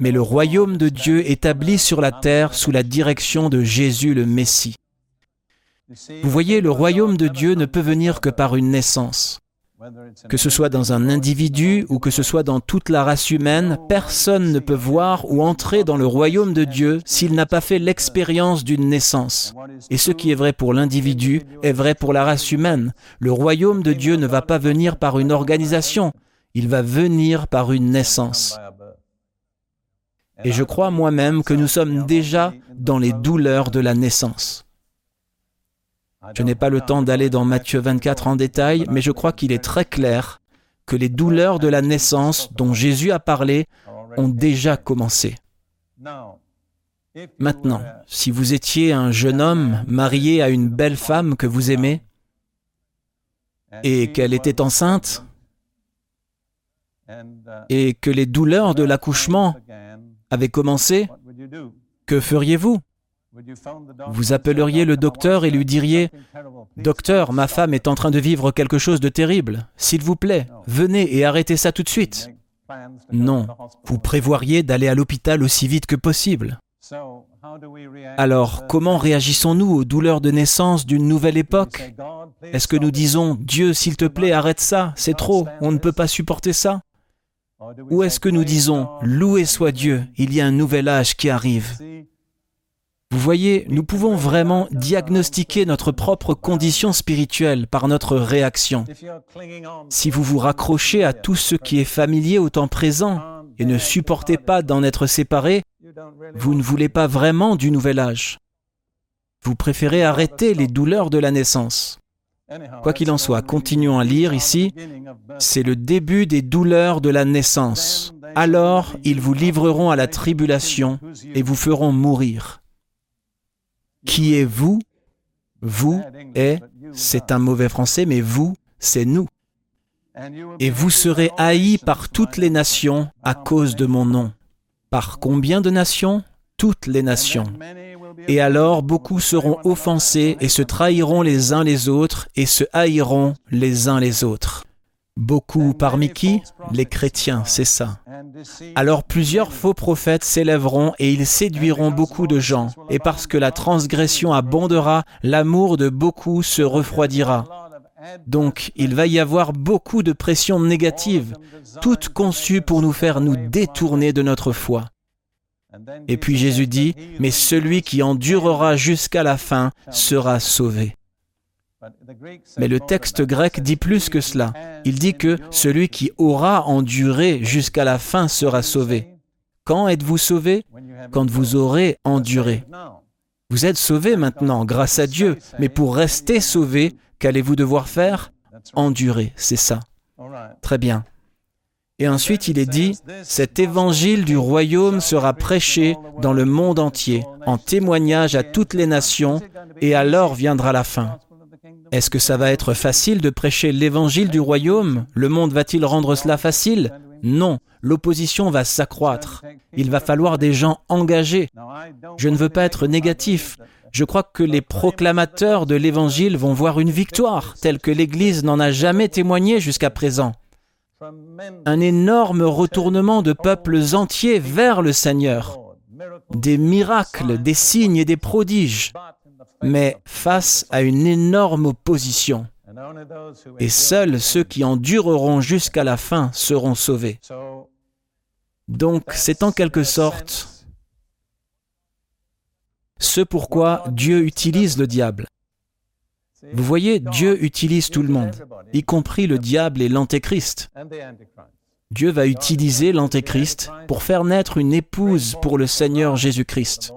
mais le royaume de Dieu établi sur la terre sous la direction de Jésus le Messie. Vous voyez, le royaume de Dieu ne peut venir que par une naissance. Que ce soit dans un individu ou que ce soit dans toute la race humaine, personne ne peut voir ou entrer dans le royaume de Dieu s'il n'a pas fait l'expérience d'une naissance. Et ce qui est vrai pour l'individu est vrai pour la race humaine. Le royaume de Dieu ne va pas venir par une organisation, il va venir par une naissance. Et je crois moi-même que nous sommes déjà dans les douleurs de la naissance. Je n'ai pas le temps d'aller dans Matthieu 24 en détail, mais je crois qu'il est très clair que les douleurs de la naissance dont Jésus a parlé ont déjà commencé. Maintenant, si vous étiez un jeune homme marié à une belle femme que vous aimez et qu'elle était enceinte et que les douleurs de l'accouchement avaient commencé, que feriez-vous? Vous appelleriez le docteur et lui diriez Docteur, ma femme est en train de vivre quelque chose de terrible. S'il vous plaît, venez et arrêtez ça tout de suite. Non, vous prévoiriez d'aller à l'hôpital aussi vite que possible. Alors, comment réagissons-nous aux douleurs de naissance d'une nouvelle époque? Est-ce que nous disons Dieu, s'il te plaît, arrête ça, c'est trop, on ne peut pas supporter ça Ou est-ce que nous disons Loué soit Dieu, il y a un nouvel âge qui arrive vous voyez, nous pouvons vraiment diagnostiquer notre propre condition spirituelle par notre réaction. Si vous vous raccrochez à tout ce qui est familier au temps présent et ne supportez pas d'en être séparé, vous ne voulez pas vraiment du nouvel âge. Vous préférez arrêter les douleurs de la naissance. Quoi qu'il en soit, continuons à lire ici. C'est le début des douleurs de la naissance. Alors ils vous livreront à la tribulation et vous feront mourir. Qui est vous? Vous est, c'est un mauvais français, mais vous, c'est nous. Et vous serez haïs par toutes les nations à cause de mon nom. Par combien de nations? Toutes les nations. Et alors beaucoup seront offensés et se trahiront les uns les autres et se haïront les uns les autres. Beaucoup parmi qui Les chrétiens, c'est ça. Alors plusieurs faux prophètes s'élèveront et ils séduiront beaucoup de gens. Et parce que la transgression abondera, l'amour de beaucoup se refroidira. Donc il va y avoir beaucoup de pressions négatives, toutes conçues pour nous faire nous détourner de notre foi. Et puis Jésus dit, mais celui qui endurera jusqu'à la fin sera sauvé. Mais le texte grec dit plus que cela. Il dit que celui qui aura enduré jusqu'à la fin sera sauvé. Quand êtes-vous sauvé? Quand vous aurez enduré. Vous êtes sauvé maintenant, grâce à Dieu, mais pour rester sauvé, qu'allez-vous devoir faire? Endurer, c'est ça. Très bien. Et ensuite il est dit, cet évangile du royaume sera prêché dans le monde entier, en témoignage à toutes les nations, et alors viendra la fin. Est-ce que ça va être facile de prêcher l'évangile du royaume? Le monde va-t-il rendre cela facile? Non, l'opposition va s'accroître. Il va falloir des gens engagés. Je ne veux pas être négatif. Je crois que les proclamateurs de l'Évangile vont voir une victoire telle que l'Église n'en a jamais témoigné jusqu'à présent un énorme retournement de peuples entiers vers le Seigneur, des miracles, des signes et des prodiges, mais face à une énorme opposition. Et seuls ceux qui endureront jusqu'à la fin seront sauvés. Donc c'est en quelque sorte ce pourquoi Dieu utilise le diable. Vous voyez, Dieu utilise tout le monde, y compris le diable et l'antéchrist. Dieu va utiliser l'antéchrist pour faire naître une épouse pour le Seigneur Jésus-Christ.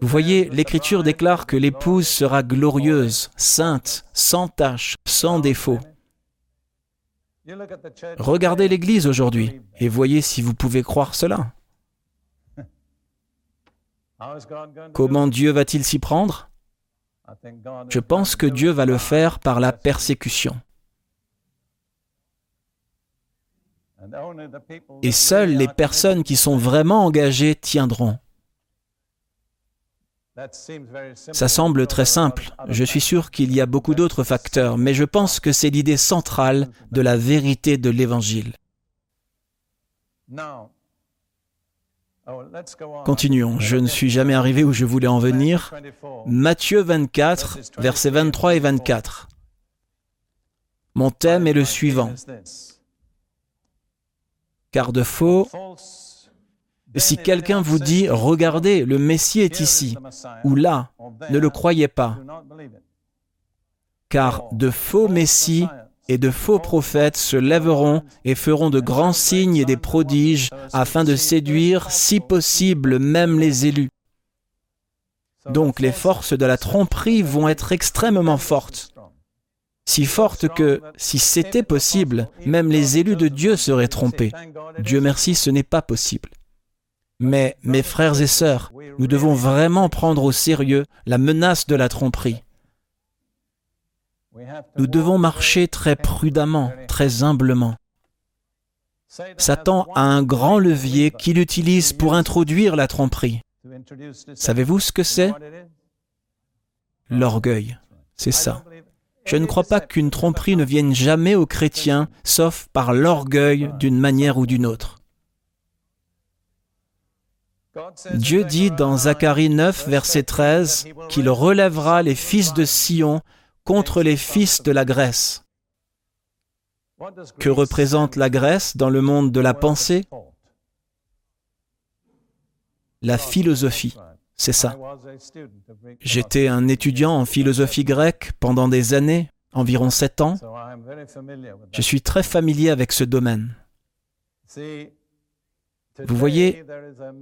Vous voyez, l'Écriture déclare que l'épouse sera glorieuse, sainte, sans tache, sans défaut. Regardez l'Église aujourd'hui et voyez si vous pouvez croire cela. Comment Dieu va-t-il s'y prendre? Je pense que Dieu va le faire par la persécution. Et seules les personnes qui sont vraiment engagées tiendront. Ça semble très simple. Je suis sûr qu'il y a beaucoup d'autres facteurs, mais je pense que c'est l'idée centrale de la vérité de l'Évangile. Continuons, je ne suis jamais arrivé où je voulais en venir. Matthieu 24, versets 23 et 24. Mon thème est le suivant. Car de faux, si quelqu'un vous dit, regardez, le Messie est ici, ou là, ne le croyez pas. Car de faux Messies et de faux prophètes se lèveront et feront de grands signes et des prodiges afin de séduire, si possible, même les élus. Donc les forces de la tromperie vont être extrêmement fortes. Si fortes que, si c'était possible, même les élus de Dieu seraient trompés. Dieu merci, ce n'est pas possible. Mais, mes frères et sœurs, nous devons vraiment prendre au sérieux la menace de la tromperie. Nous devons marcher très prudemment, très humblement. Satan a un grand levier qu'il utilise pour introduire la tromperie. Savez-vous ce que c'est? L'orgueil. C'est ça. Je ne crois pas qu'une tromperie ne vienne jamais aux chrétiens, sauf par l'orgueil d'une manière ou d'une autre. Dieu dit dans Zacharie 9, verset 13, qu'il relèvera les fils de Sion contre les fils de la Grèce. Que représente la Grèce dans le monde de la pensée? La philosophie, c'est ça. J'étais un étudiant en philosophie grecque pendant des années, environ sept ans. Je suis très familier avec ce domaine. Vous voyez,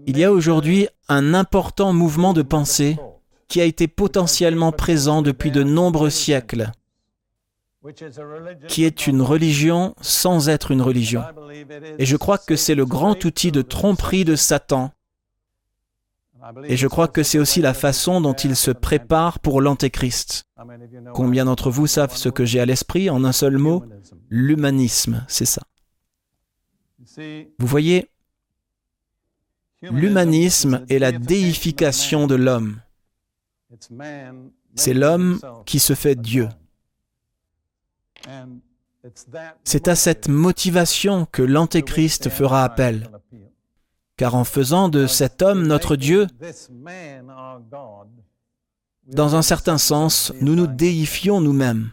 il y a aujourd'hui un important mouvement de pensée qui a été potentiellement présent depuis de nombreux siècles, qui est une religion sans être une religion. Et je crois que c'est le grand outil de tromperie de Satan. Et je crois que c'est aussi la façon dont il se prépare pour l'antéchrist. Combien d'entre vous savent ce que j'ai à l'esprit en un seul mot? L'humanisme, c'est ça. Vous voyez, l'humanisme est la déification de l'homme. C'est l'homme qui se fait Dieu. C'est à cette motivation que l'Antéchrist fera appel. Car en faisant de cet homme notre Dieu, dans un certain sens, nous nous déifions nous-mêmes.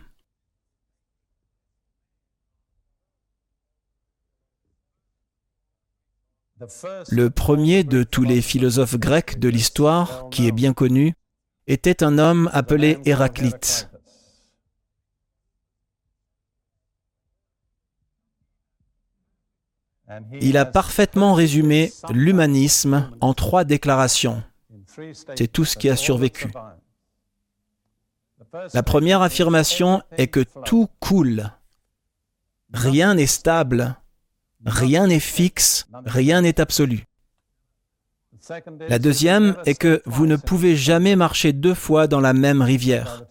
Le premier de tous les philosophes grecs de l'histoire, qui est bien connu, était un homme appelé Héraclite. Il a parfaitement résumé l'humanisme en trois déclarations. C'est tout ce qui a survécu. La première affirmation est que tout coule. Rien n'est stable, rien n'est fixe, rien n'est absolu. La deuxième est que vous ne pouvez jamais marcher deux fois dans la même rivière,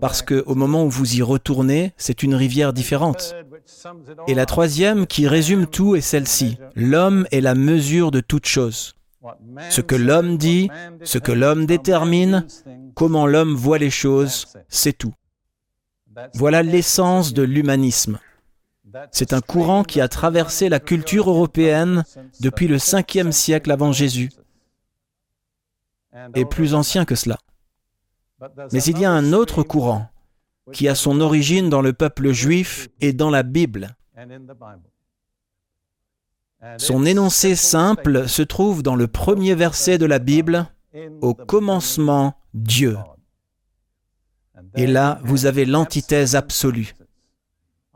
parce qu'au moment où vous y retournez, c'est une rivière différente. Et la troisième, qui résume tout, est celle-ci. L'homme est la mesure de toute chose. Ce que l'homme dit, ce que l'homme détermine, comment l'homme voit les choses, c'est tout. Voilà l'essence de l'humanisme. C'est un courant qui a traversé la culture européenne depuis le 5e siècle avant Jésus, et plus ancien que cela. Mais il y a un autre courant qui a son origine dans le peuple juif et dans la Bible. Son énoncé simple se trouve dans le premier verset de la Bible, Au commencement, Dieu. Et là, vous avez l'antithèse absolue.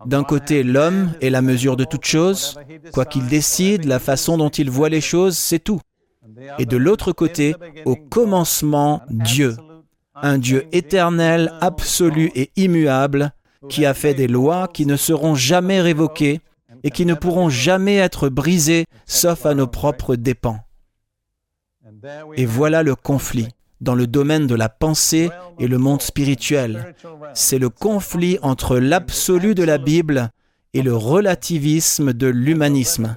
D'un côté, l'homme est la mesure de toute chose, quoi qu'il décide, la façon dont il voit les choses, c'est tout. Et de l'autre côté, au commencement, Dieu, un Dieu éternel, absolu et immuable, qui a fait des lois qui ne seront jamais révoquées et qui ne pourront jamais être brisées sauf à nos propres dépens. Et voilà le conflit dans le domaine de la pensée et le monde spirituel. C'est le conflit entre l'absolu de la Bible et le relativisme de l'humanisme.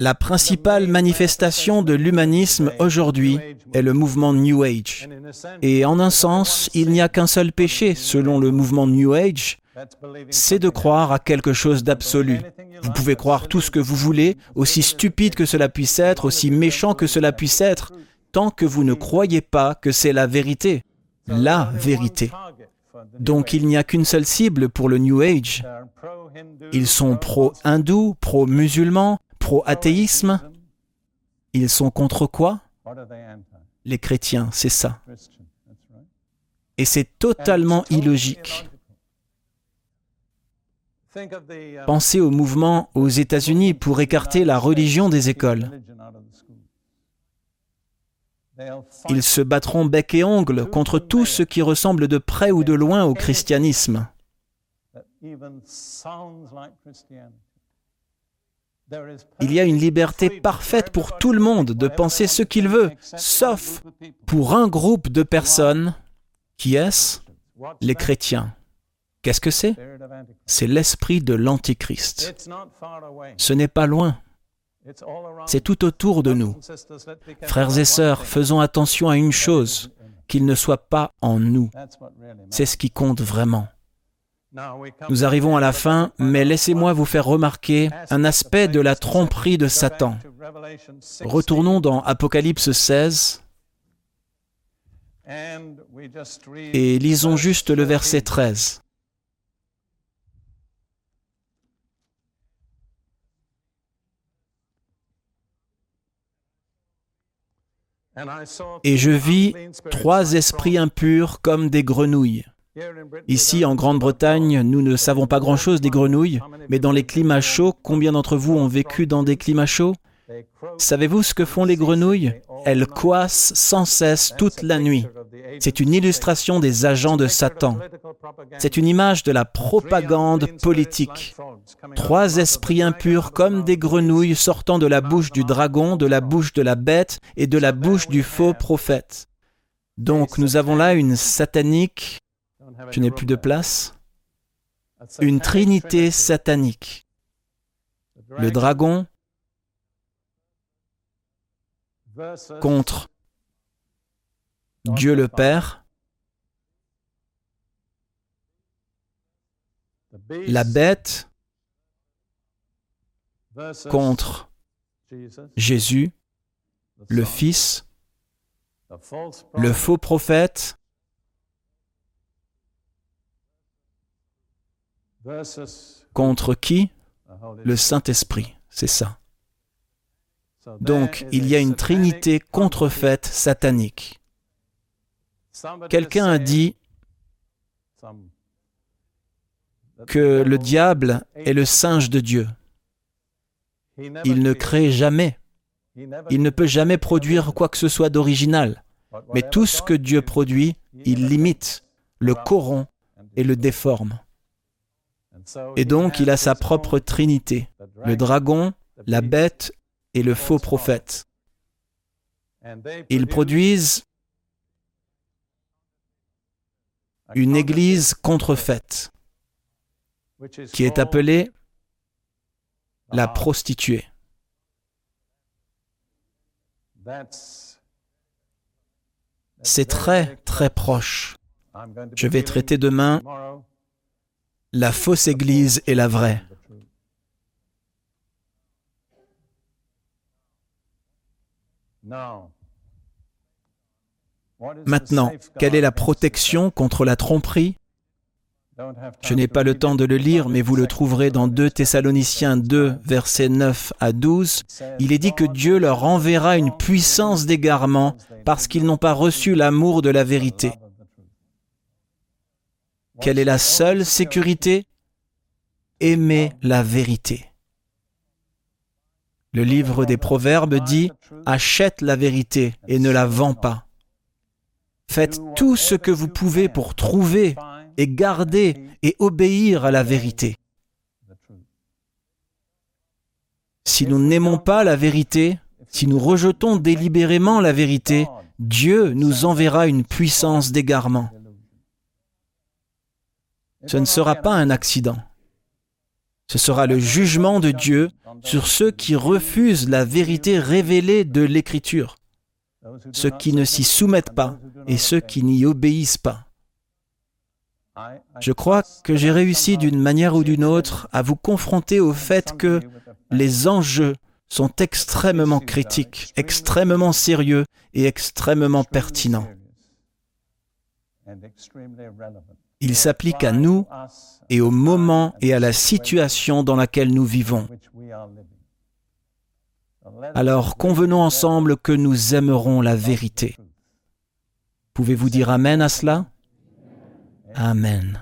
La principale manifestation de l'humanisme aujourd'hui est le mouvement New Age. Et en un sens, il n'y a qu'un seul péché selon le mouvement New Age, c'est de croire à quelque chose d'absolu. Vous pouvez croire tout ce que vous voulez, aussi stupide que cela puisse être, aussi méchant que cela puisse être, tant que vous ne croyez pas que c'est la vérité, la vérité. Donc il n'y a qu'une seule cible pour le New Age. Ils sont pro-hindous, pro-musulmans, pro-athéisme. Ils sont contre quoi? Les chrétiens, c'est ça. Et c'est totalement illogique. Pensez au mouvement aux États-Unis pour écarter la religion des écoles. Ils se battront bec et ongle contre tout ce qui ressemble de près ou de loin au christianisme. Il y a une liberté parfaite pour tout le monde de penser ce qu'il veut, sauf pour un groupe de personnes. Qui est-ce? Les chrétiens. Qu'est-ce que c'est? C'est l'esprit de l'Antichrist. Ce n'est pas loin. C'est tout autour de nous. Frères et sœurs, faisons attention à une chose, qu'il ne soit pas en nous. C'est ce qui compte vraiment. Nous arrivons à la fin, mais laissez-moi vous faire remarquer un aspect de la tromperie de Satan. Retournons dans Apocalypse 16 et lisons juste le verset 13. Et je vis trois esprits impurs comme des grenouilles. Ici, en Grande-Bretagne, nous ne savons pas grand-chose des grenouilles, mais dans les climats chauds, combien d'entre vous ont vécu dans des climats chauds? Savez-vous ce que font les grenouilles? Elles coassent sans cesse toute la nuit. C'est une illustration des agents de Satan. C'est une image de la propagande politique. Trois esprits impurs comme des grenouilles sortant de la bouche du dragon, de la bouche de la bête et de la bouche du faux prophète. Donc nous avons là une satanique, je n'ai plus de place, une trinité satanique. Le dragon contre Dieu le Père, la bête contre Jésus, le Fils, le faux prophète, contre qui? Le Saint-Esprit, c'est ça. Donc il y a une trinité contrefaite satanique. Quelqu'un a dit que le diable est le singe de Dieu. Il ne crée jamais. Il ne peut jamais produire quoi que ce soit d'original. Mais tout ce que Dieu produit, il l'imite, le corrompt et le déforme. Et donc il a sa propre trinité, le dragon, la bête et le faux prophète. Ils produisent une église contrefaite qui est appelée la prostituée. C'est très, très proche. Je vais traiter demain la fausse Église et la vraie. Maintenant, quelle est la protection contre la tromperie? Je n'ai pas le temps de le lire, mais vous le trouverez dans 2 Thessaloniciens 2, versets 9 à 12. Il est dit que Dieu leur enverra une puissance d'égarement parce qu'ils n'ont pas reçu l'amour de la vérité. Quelle est la seule sécurité? Aimer la vérité. Le livre des Proverbes dit Achète la vérité et ne la vends pas. Faites tout ce que vous pouvez pour trouver et garder et obéir à la vérité. Si nous n'aimons pas la vérité, si nous rejetons délibérément la vérité, Dieu nous enverra une puissance d'égarement. Ce ne sera pas un accident. Ce sera le jugement de Dieu sur ceux qui refusent la vérité révélée de l'Écriture, ceux qui ne s'y soumettent pas et ceux qui n'y obéissent pas. Je crois que j'ai réussi d'une manière ou d'une autre à vous confronter au fait que les enjeux sont extrêmement critiques, extrêmement sérieux et extrêmement pertinents. Ils s'appliquent à nous et au moment et à la situation dans laquelle nous vivons. Alors convenons ensemble que nous aimerons la vérité. Pouvez-vous dire Amen à cela? Amen.